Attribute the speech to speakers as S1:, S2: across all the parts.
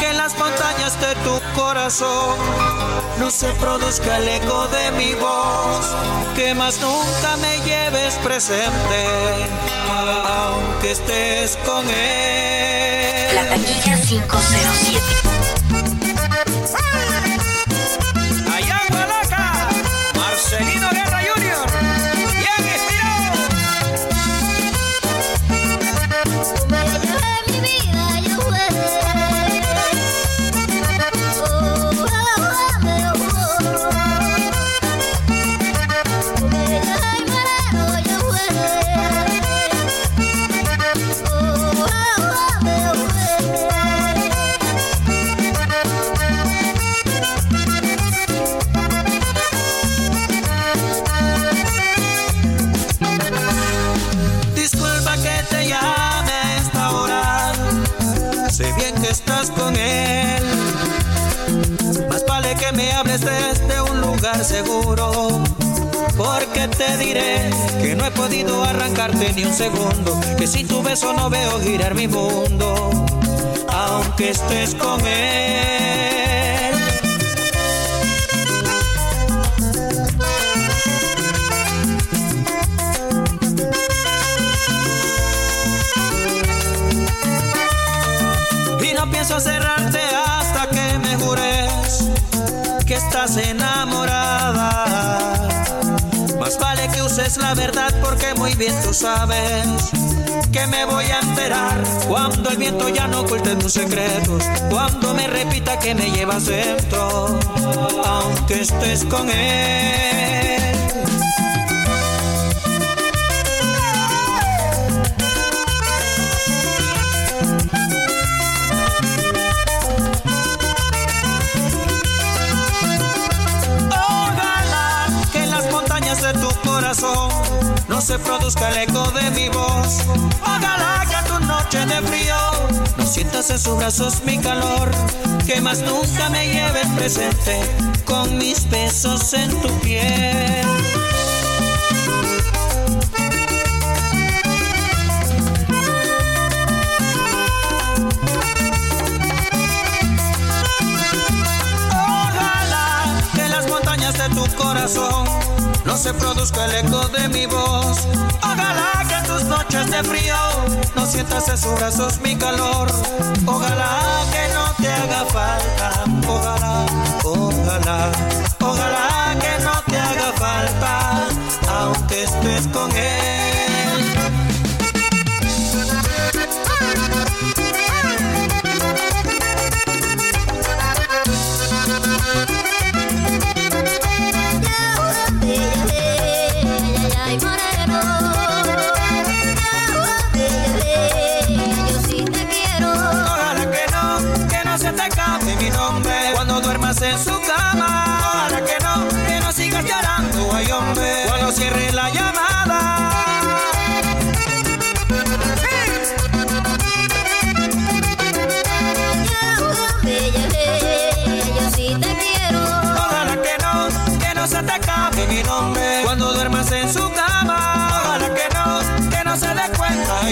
S1: que en las montañas de tu corazón no se produzca el eco de mi voz, que más nunca me lleves presente, aunque estés con él.
S2: La taquilla 507.
S1: Porque te diré que no he podido arrancarte ni un segundo, que sin tu beso no veo girar mi mundo, aunque estés con él. Y no pienso cerrarte enamorada. Más vale que uses la verdad porque muy bien tú sabes que me voy a enterar cuando el viento ya no oculte tus secretos, cuando me repita que me llevas dentro, aunque estés con él. No se produzca el eco de mi voz. Ojalá que tu noche de frío no sientas en sus brazos mi calor, que más nunca me lleves presente con mis besos en tu piel. Se produzca el eco de mi voz. Ojalá que en tus noches de frío no sientas en sus brazos mi calor. Ojalá que no te haga falta. Ojalá, ojalá, ojalá que no te haga falta, aunque estés con él.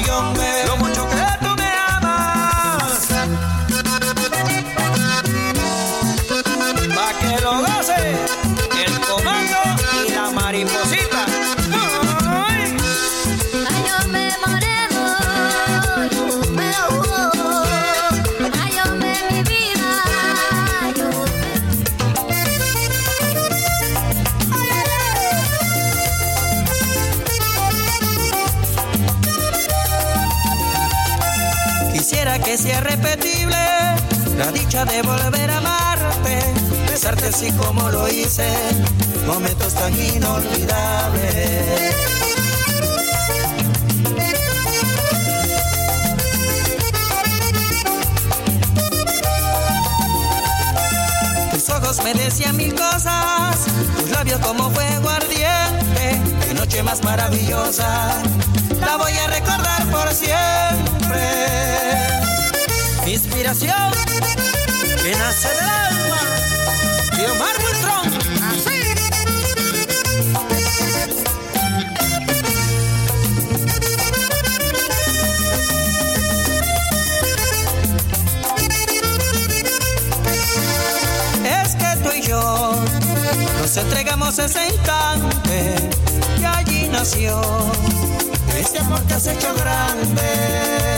S1: Cuenta, ay la dicha de volver a amarte, besarte así como lo hice, momentos tan inolvidables. Tus ojos me decían mil cosas, tus labios como fuego ardiente, qué noche más maravillosa, la voy a recordar por siempre inspiración que nace del alma de Omar Buitrón. Así. Es que tú y yo nos entregamos ese instante y allí nació ese amor que has hecho grande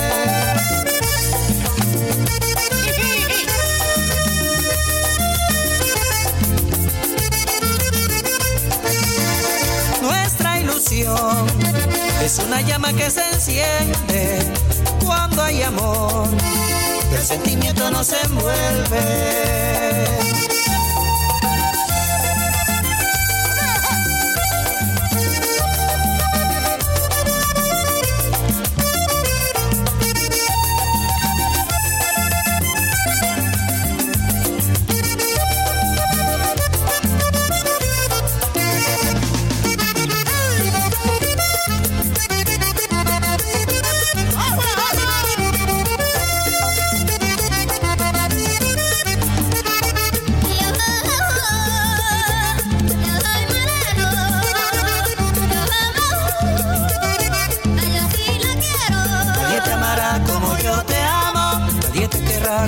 S1: Es una llama que se enciende cuando hay amor. El sentimiento nos envuelve.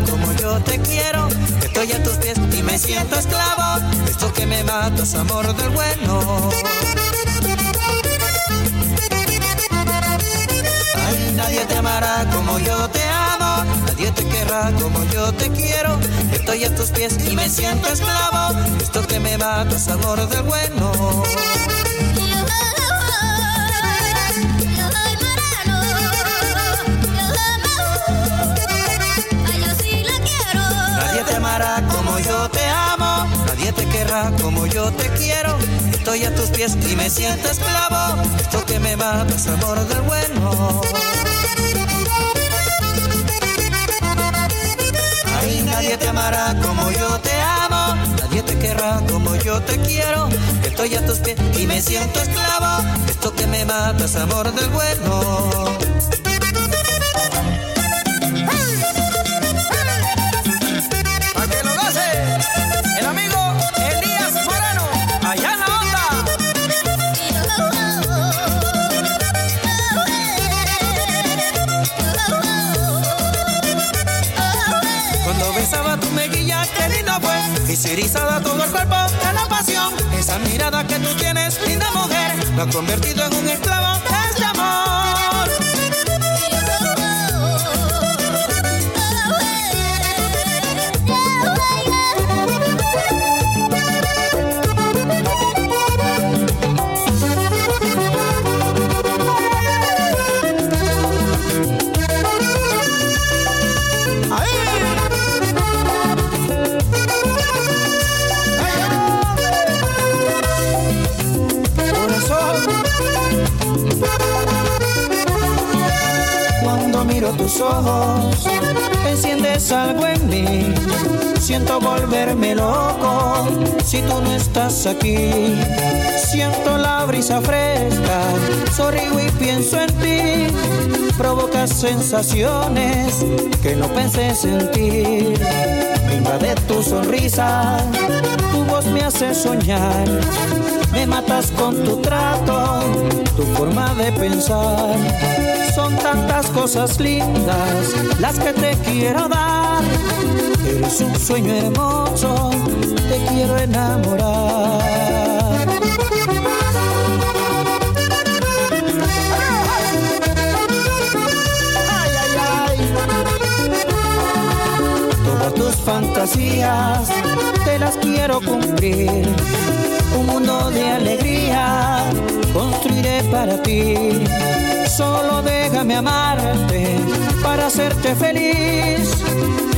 S1: Como yo te quiero. Estoy a tus pies y me siento esclavo. Esto que me mata es amor del bueno. Ay, nadie te amará como yo te amo, nadie te querrá como yo te quiero. Estoy a tus pies y me siento esclavo. Esto que me mata es amor del bueno. Nadie te querrá como yo te quiero. Estoy a tus pies y me siento esclavo. Esto que me mata es amor del bueno. Ay, nadie te amará como yo te amo, nadie te querrá como yo te quiero. Estoy a tus pies y me siento esclavo. Esto que me mata es amor del bueno. Se erizaba todo el cuerpo de la pasión. Esa mirada que tú tienes, linda mujer, lo ha convertido en un esclavo ojos, enciendes algo en mí. Siento volverme loco si tú no estás aquí. Siento la brisa fresca, sonrío y pienso en ti. Provocas sensaciones que no pensé sentir. Me invade tu sonrisa, tu voz me hace soñar. Me matas con tu trato, tu forma de pensar. Son tantas cosas lindas las que te quiero dar. Eres un sueño hermoso, te quiero enamorar. Todas tus fantasías te las quiero cumplir. Un mundo de alegría construiré para ti. Solo déjame amarte para hacerte feliz.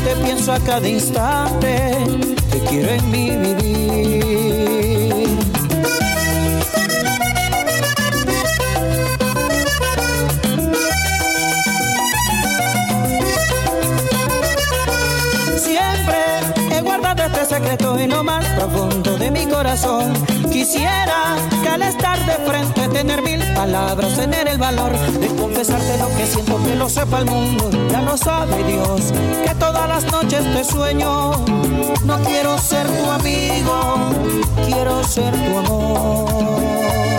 S1: Te pienso a cada instante, te quiero en mi vivir. Secreto en lo más profundo de mi corazón. Quisiera que al estar de frente tener mil palabras, tener el valor de confesarte lo que siento, que lo sepa el mundo. Ya lo sabe Dios, que todas las noches te sueño. No quiero ser tu amigo, quiero ser tu amor.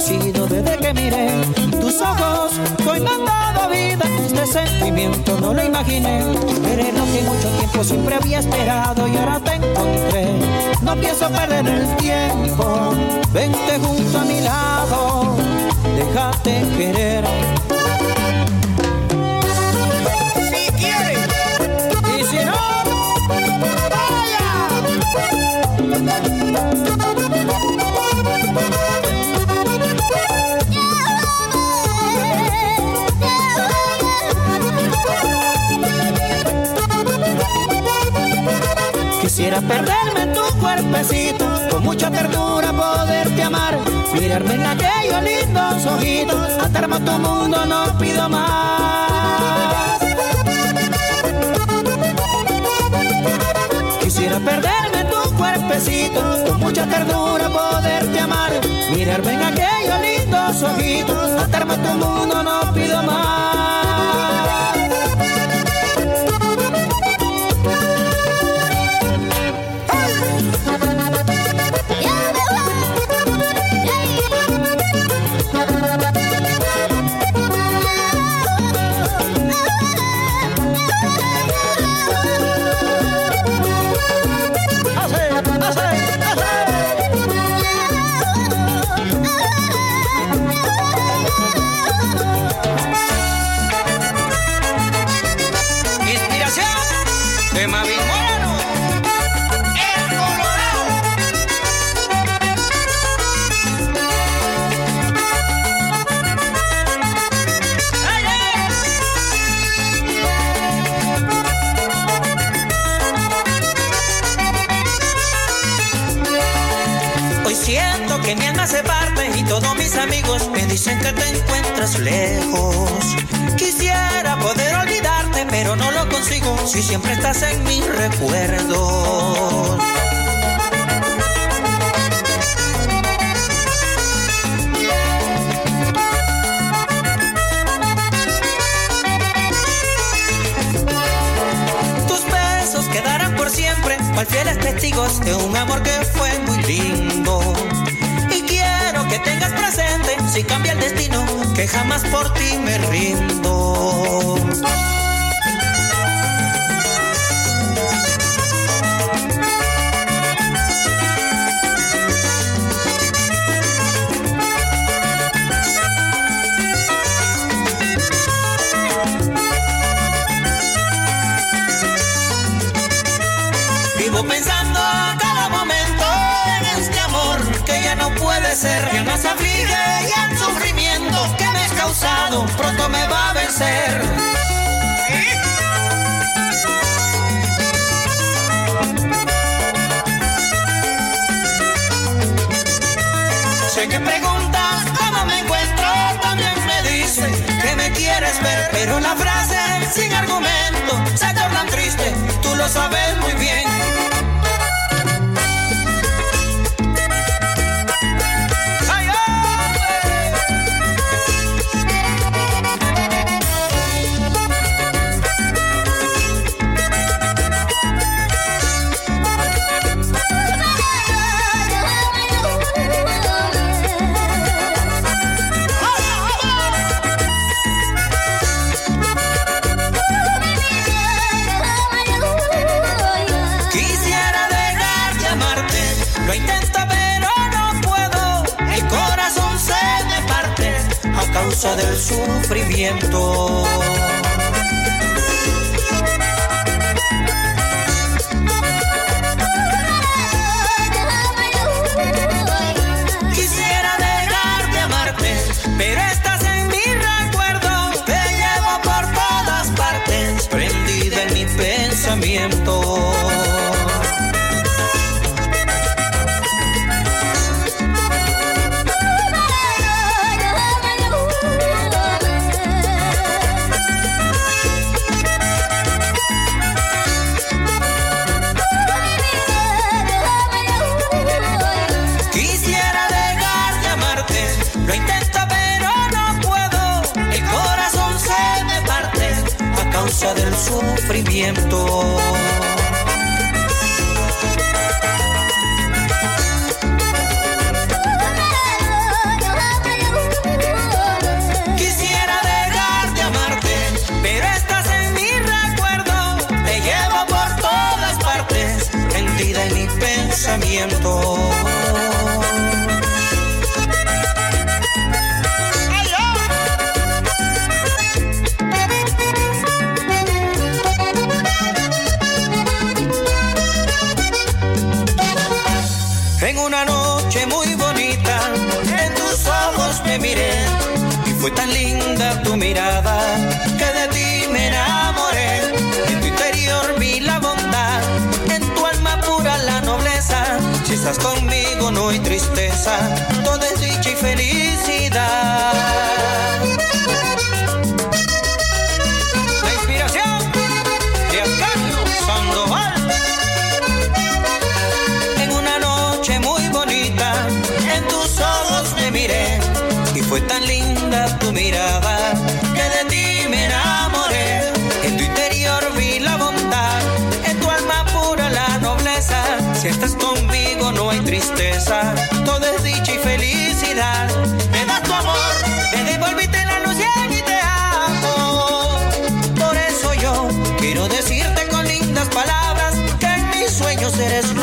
S1: Desde que miré tus ojos. Hoy me han dado vida, este sentimiento no lo imaginé. Eres lo que mucho tiempo siempre había esperado y ahora te encontré. No pienso perder el tiempo, vente junto a mi lado, déjate querer.
S3: Si quieres.
S1: Y si no, Quisiera perderme en tu cuerpecito, con mucha ternura poderte amar, mirarme en aquellos lindos ojitos, atarme a tu mundo no pido más. Quisiera perderme en tu cuerpecito, con mucha ternura poderte amar, mirarme en aquellos lindos ojitos, atarme a tu mundo testigos de un amor que fue muy lindo. Y quiero que tengas presente, si cambia el destino, que jamás por ti me rindo. Pronto me va a vencer. Sé que preguntas cómo me encuentro, también me dicen que me quieres ver, pero la frase sin argumento se torna triste, tú lo sabes muy bien. Sufrimiento. conmigo no hay tristeza, todo es dicha y felicidad. La inspiración de Arcadio Sandoval. En una noche muy bonita, en tus ojos me miré y fue tan linda tu mirada tristeza, todo es dicha y felicidad. Me das tu amor, me devolviste la luz y te amo. Por eso yo quiero decirte con lindas palabras que en mis sueños eres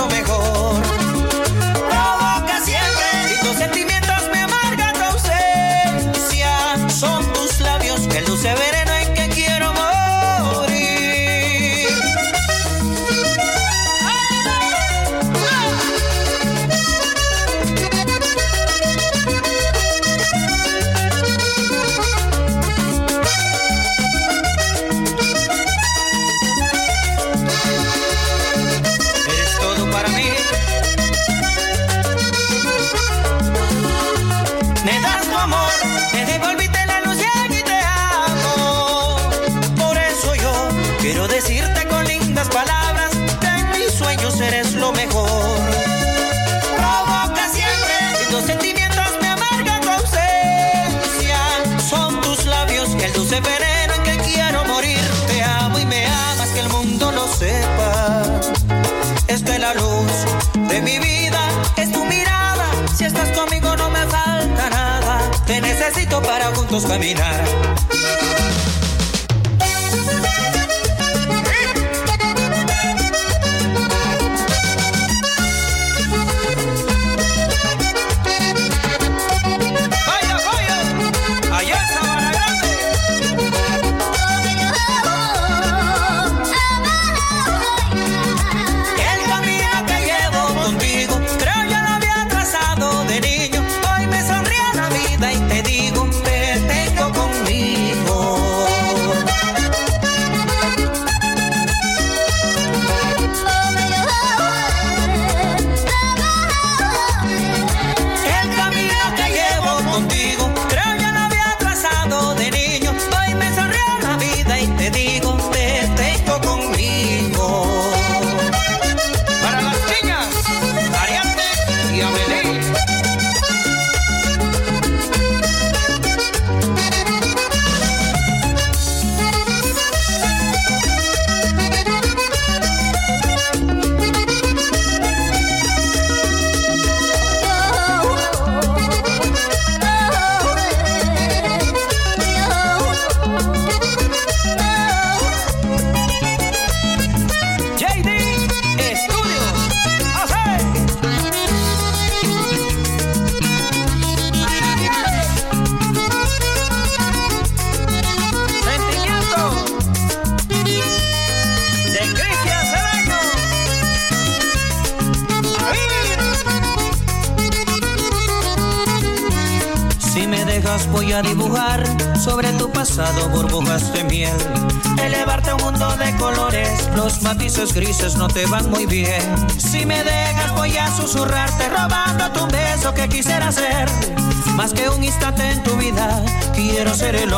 S1: juntos caminar.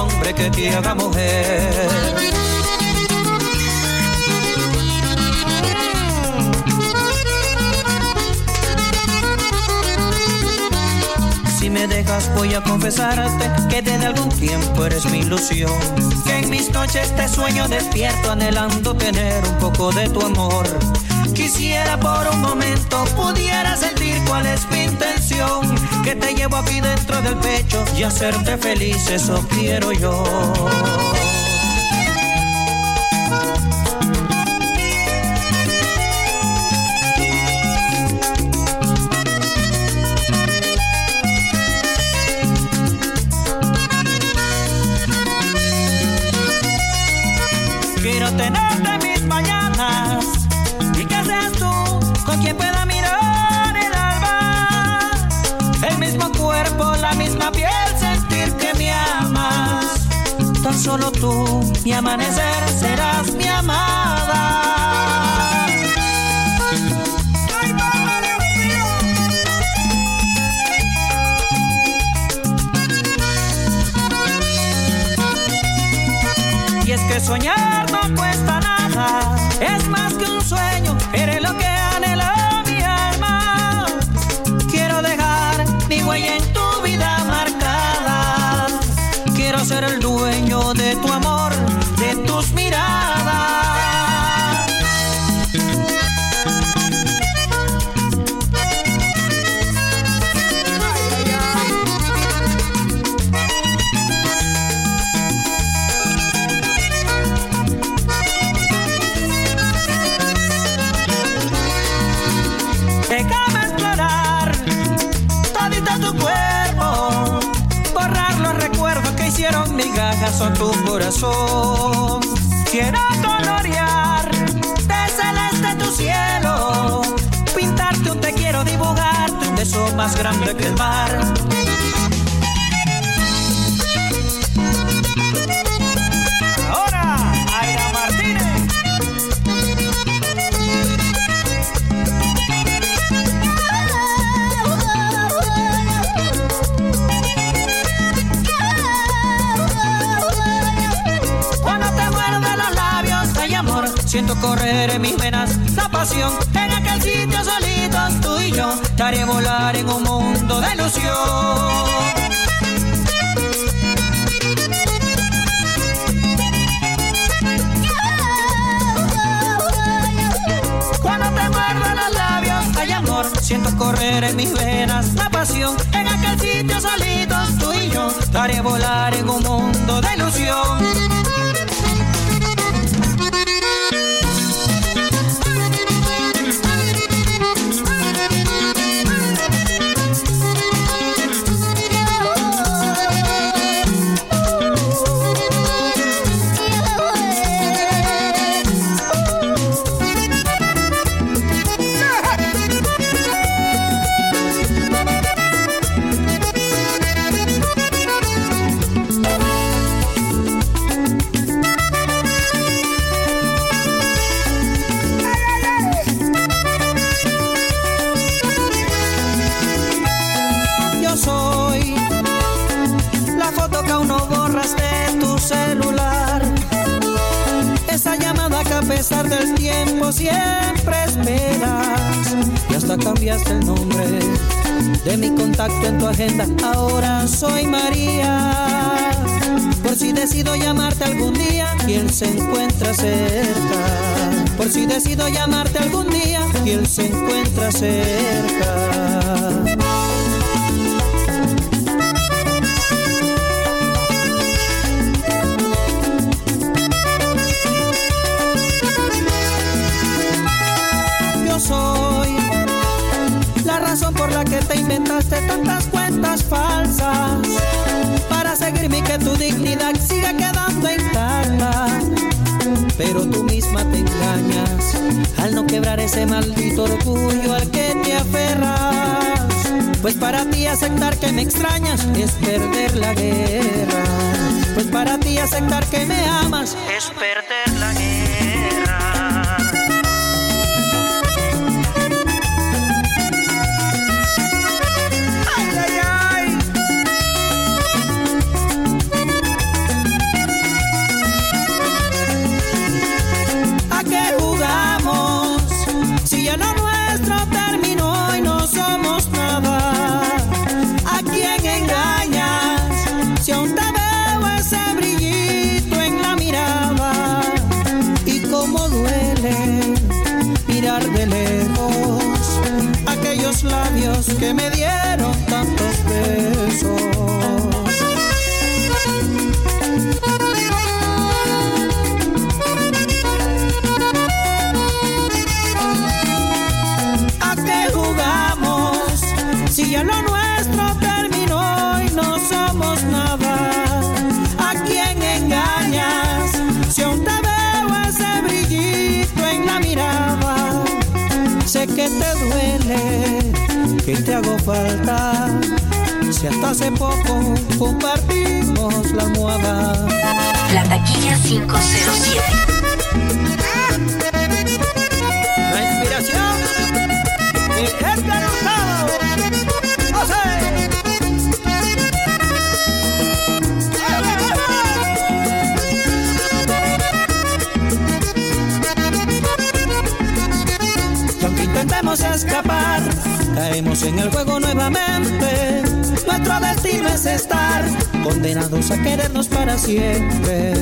S1: hombre que pierda mujer. Si me dejas voy a confesarte que desde algún tiempo eres mi ilusión. Que en mis noches te sueño despierto anhelando tener un poco de tu amor Quisiera por un momento pudiera sentir cuál es mi intención. Que te llevo aquí dentro del pecho y hacerte feliz, eso quiero yo. Solo tú, mi amanecer, serás mi amada. Y es que soñar no cuesta nada, es más que un sueño, eres lo que anhela mi alma. Quiero dejar mi huella en Quiero colorear de celeste tu cielo, pintarte un te quiero, dibujarte un beso más grande que el mar. En un mundo de ilusión. Siento correr en mis venas la pasión. En aquel sitio solitos tú y yo, te haré volar en un mundo de ilusión. Cambiaste el nombre de mi contacto en tu agenda. Ahora soy María. Por si decido llamarte algún día él se encuentra cerca. Por si decido llamarte algún día él se encuentra cerca. Por la que te inventaste tantas cuentas falsas para seguirme y que tu dignidad siga quedando intacta. Pero tú misma te engañas al no quebrar ese maldito orgullo al que te aferras. Pues para ti aceptar que me extrañas es perder la guerra. Pues para ti aceptar que me amas es perder la guerra. Que me dieron tantos besos. Te hago falta. Si hasta hace poco compartimos la almohada.
S2: La taquilla 507.
S1: Escapar, caemos en el juego nuevamente. Nuestro destino es estar condenados a querernos para siempre.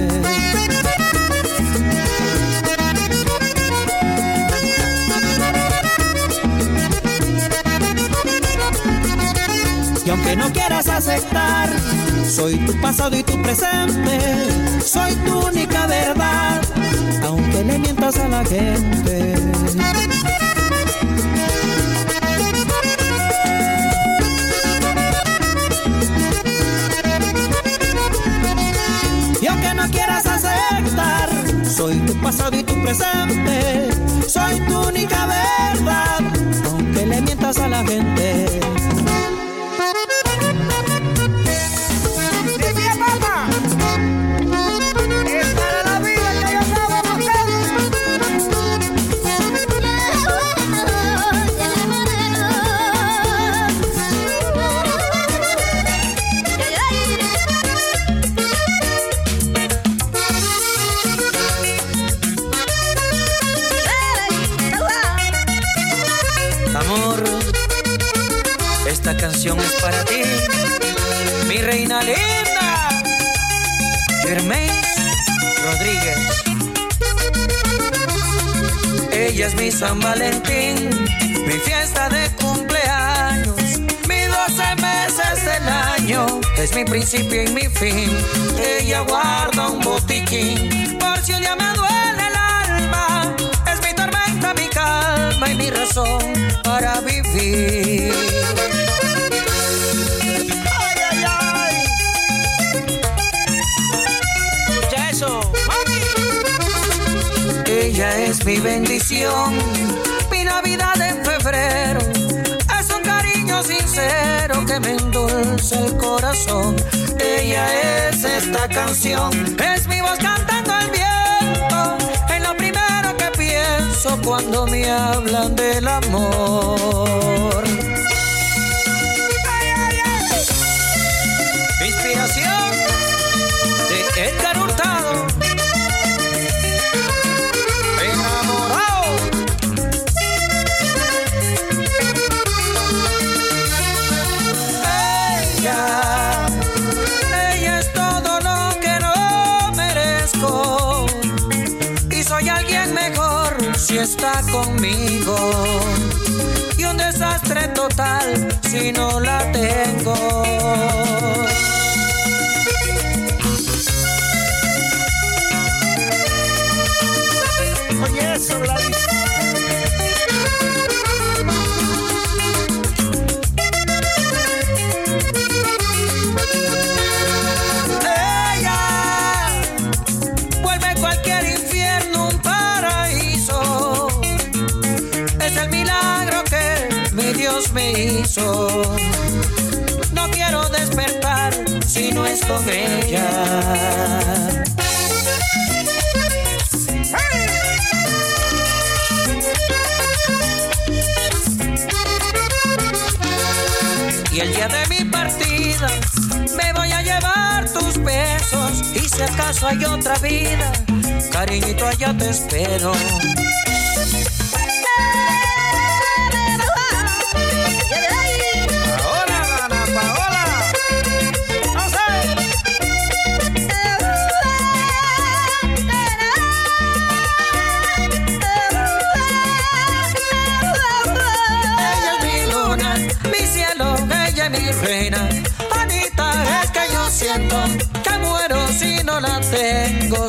S1: Y aunque no quieras aceptar, soy tu pasado y tu presente, soy tu única verdad, aunque le mientas a la gente. Quieras aceptar, soy tu pasado y tu presente, soy tu única verdad, aunque le mientas a la gente. Amor, esta canción es para ti, mi reina linda, Germain Rodríguez. Ella es mi San Valentín, mi fiesta de cumpleaños, mis 12 meses del año, es mi principio y mi fin. Ella guarda un botiquín, por si un día me duele calma y mi razón para vivir. Ay, ay, ay. Escucha eso, mami. Ella es mi bendición, mi Navidad en febrero. Es un cariño sincero que me endulza el corazón. Ella es esta canción, es mi voz cantando cuando me hablan del amor. Está conmigo. Y un desastre total si no la tengo. Con ella. Y el día de mi partida me voy a llevar tus besos. Y si acaso hay otra vida, cariñito, allá te espero.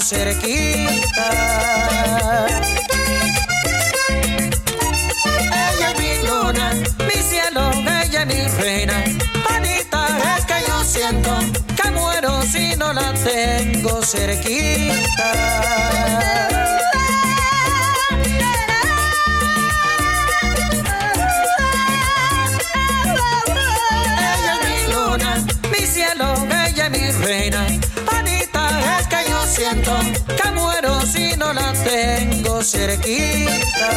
S1: Cerquita. Ella es mi luna, mi cielo, ella es mi reina. Anita, es que yo siento que muero si no la tengo cerquita.
S4: Que muero si no la tengo cerquita.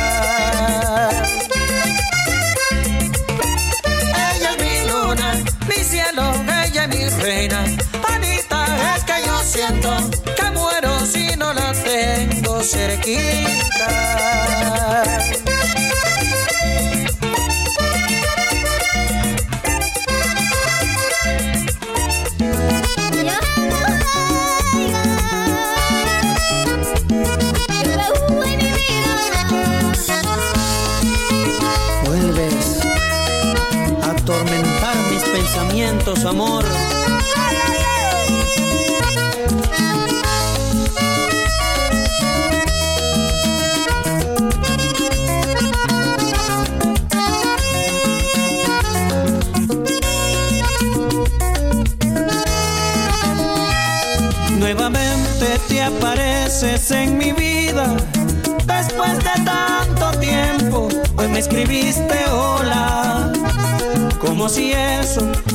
S4: Ella es mi luna, mi cielo, ella es mi reina. Anita, es que yo siento que muero si no la tengo cerquita.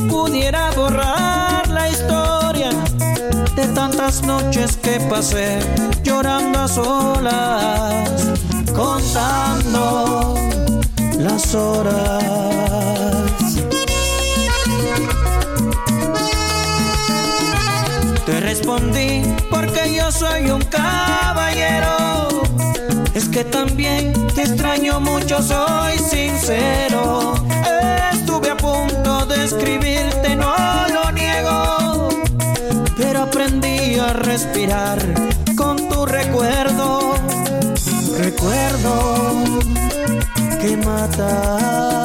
S1: Pudiera borrar la historia de tantas noches que pasé llorando a solas, contando las horas. Te respondí porque yo soy un caballero. Es que también te extraño mucho, soy sincero. Escribirte, no lo niego. Pero aprendí a respirar con tu recuerdo. Recuerdo que mata.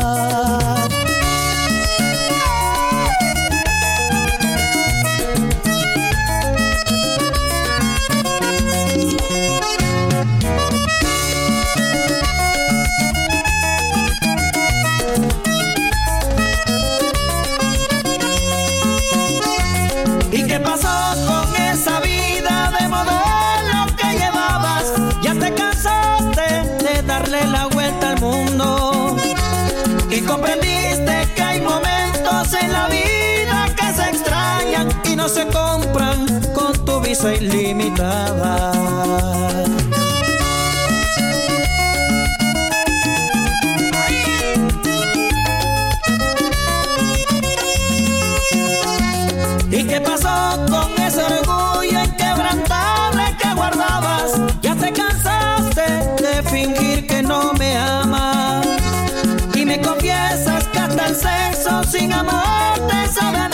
S1: Visa ilimitada. ¿Y qué pasó con ese orgullo inquebrantable que guardabas? Ya te cansaste de fingir que no me amas. Y me confiesas que hasta el sexo sin amor te sabe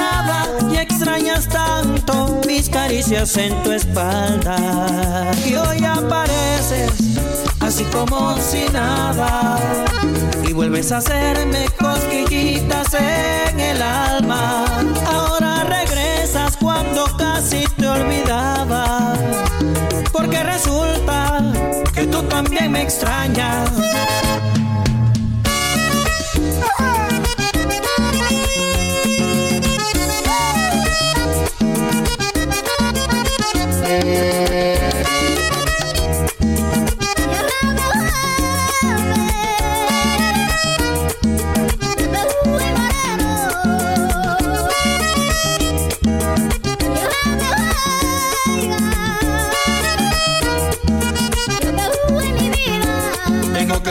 S1: caricias en tu espalda. Y hoy apareces así como si nada. Y vuelves a hacerme cosquillitas en el alma. Ahora regresas cuando casi te olvidaba. Porque resulta que tú también me extrañas.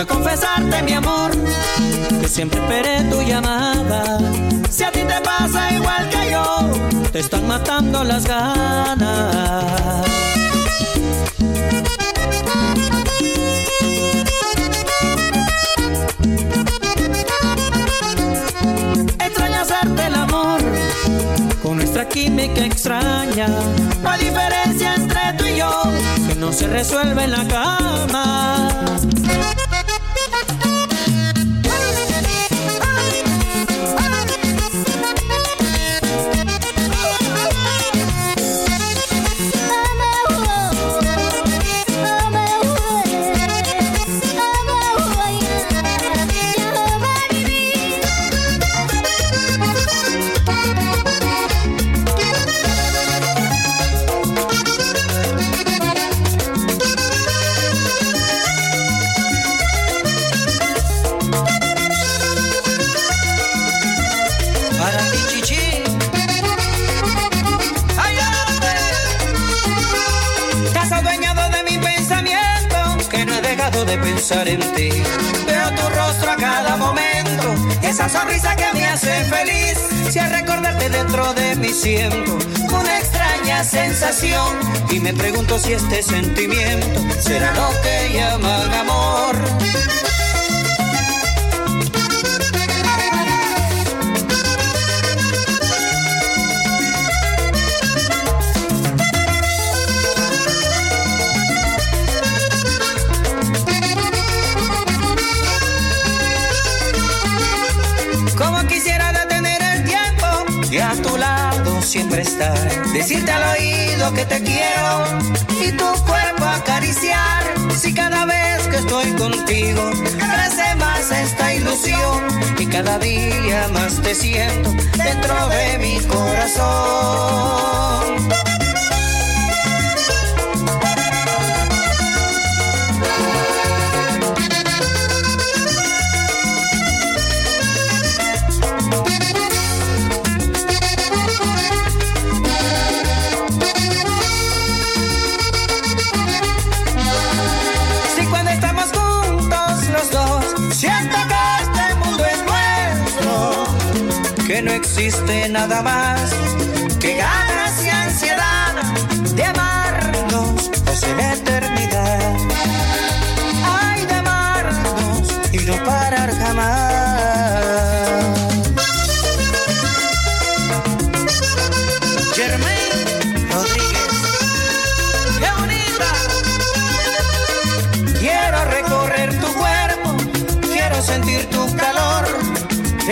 S1: Confesarte, mi amor, que siempre esperé tu llamada. Si a ti te pasa igual que yo, te están matando las ganas. Extraña hacerte el amor con nuestra química extraña. La diferencia entre tú y yo que no se resuelve en la cama. Siento una extraña sensación y me pregunto si este sentimiento será lo que llaman amor. Decirte al oído que te quiero y tu cuerpo acariciar. Si cada vez que estoy contigo crece más esta ilusión y cada día más te siento dentro de mi corazón. Existe nada más que ganas y ansiedad de amarnos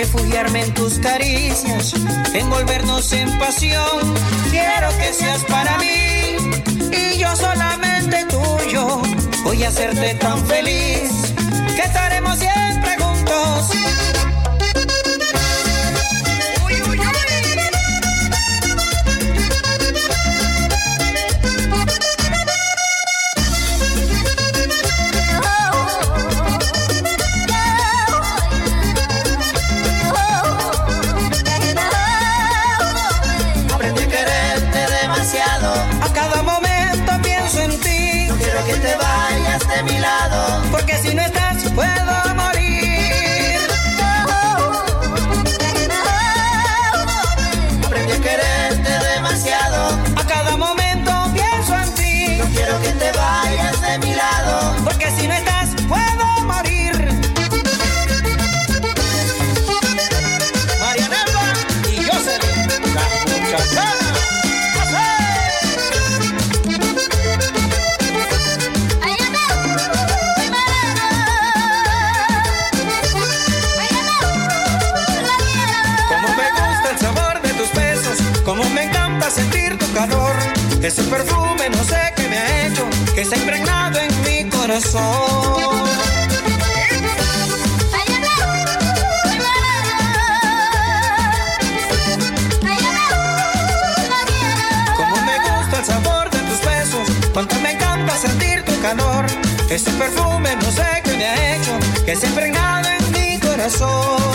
S1: refugiarme en tus caricias, envolvernos en pasión. Quiero que seas para mí y yo solamente tuyo. Voy a hacerte tan feliz que estaremos siempre juntos corazón. Como me gusta el sabor de tus besos, cuánto me encanta sentir tu calor. Ese perfume no sé qué me ha hecho, que se ha impregnado en mi corazón.